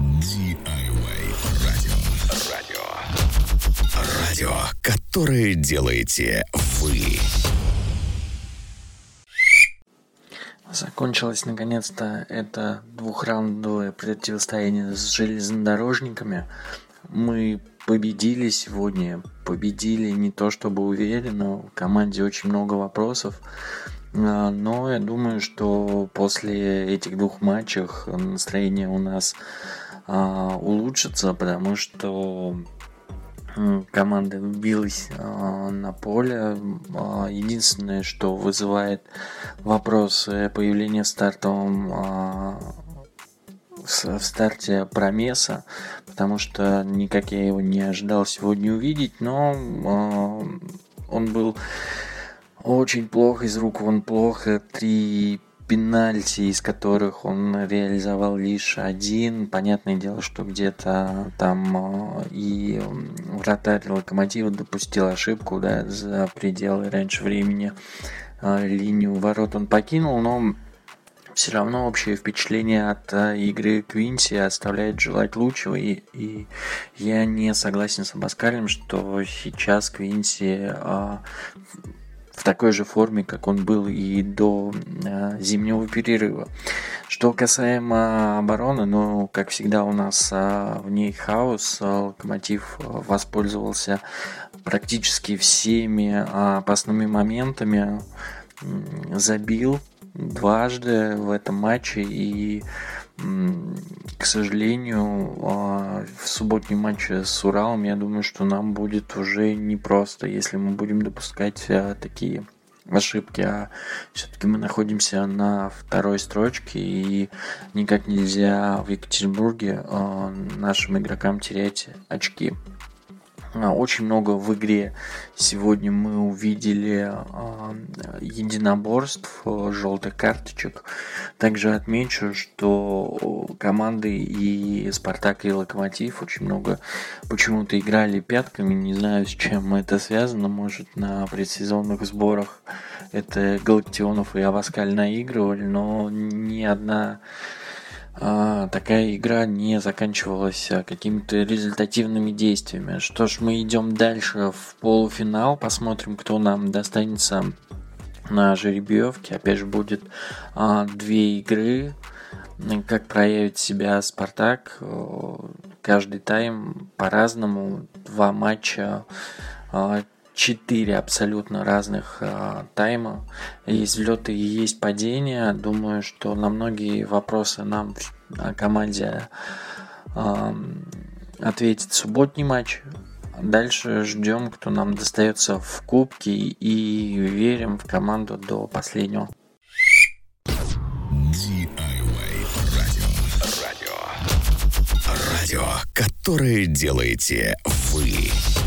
DIY радио. Радио. Радио, которое делаете вы. Закончилось наконец-то это двухраундовое противостояние с железнодорожниками. Мы победили сегодня, победили не то чтобы уверенно, в команде очень много вопросов, а, но я думаю, что после этих двух матчей настроение у нас улучшится, потому что команда билась а, на поле. Единственное, что вызывает вопрос появления в стартовом в старте Промеса, потому что никак я его не ожидал сегодня увидеть, но он был очень плохо, из рук он плохо. Три пенальти, из которых он реализовал лишь один. Понятное дело, что где-то там э, и вратарь Локомотива допустил ошибку да, за пределы раньше времени. Э, линию ворот он покинул, но все равно общее впечатление от э, игры Квинси оставляет желать лучшего, и, и я не согласен с Абаскалем, что сейчас Квинси в такой же форме, как он был и до э, зимнего перерыва. Что касаемо обороны, ну, как всегда у нас э, в ней хаос. Локомотив воспользовался практически всеми э, опасными моментами, забил дважды в этом матче и к сожалению, а, в субботнем матче с Уралом, я думаю, что нам будет уже непросто, если мы будем допускать а, такие ошибки, а все-таки мы находимся на второй строчке и никак нельзя в Екатеринбурге а, нашим игрокам терять очки. А, очень много в игре сегодня мы увидели э, единоборств, желтых карточек. Также отмечу, что команды и Спартак, и Локомотив очень много почему-то играли пятками. Не знаю, с чем это связано. Может, на предсезонных сборах это Галактионов и Аваскаль наигрывали, но ни одна такая игра не заканчивалась а, какими-то результативными действиями. Что ж, мы идем дальше в полуфинал, посмотрим, кто нам достанется на жеребьевке. Опять же, будет а, две игры. Как проявит себя Спартак. Каждый тайм по-разному. Два матча а, четыре абсолютно разных э, тайма. Есть взлеты и есть падения. Думаю, что на многие вопросы нам о команде э, ответит субботний матч. Дальше ждем, кто нам достается в кубке и верим в команду до последнего. радио. Радио. Радио, которое делаете вы.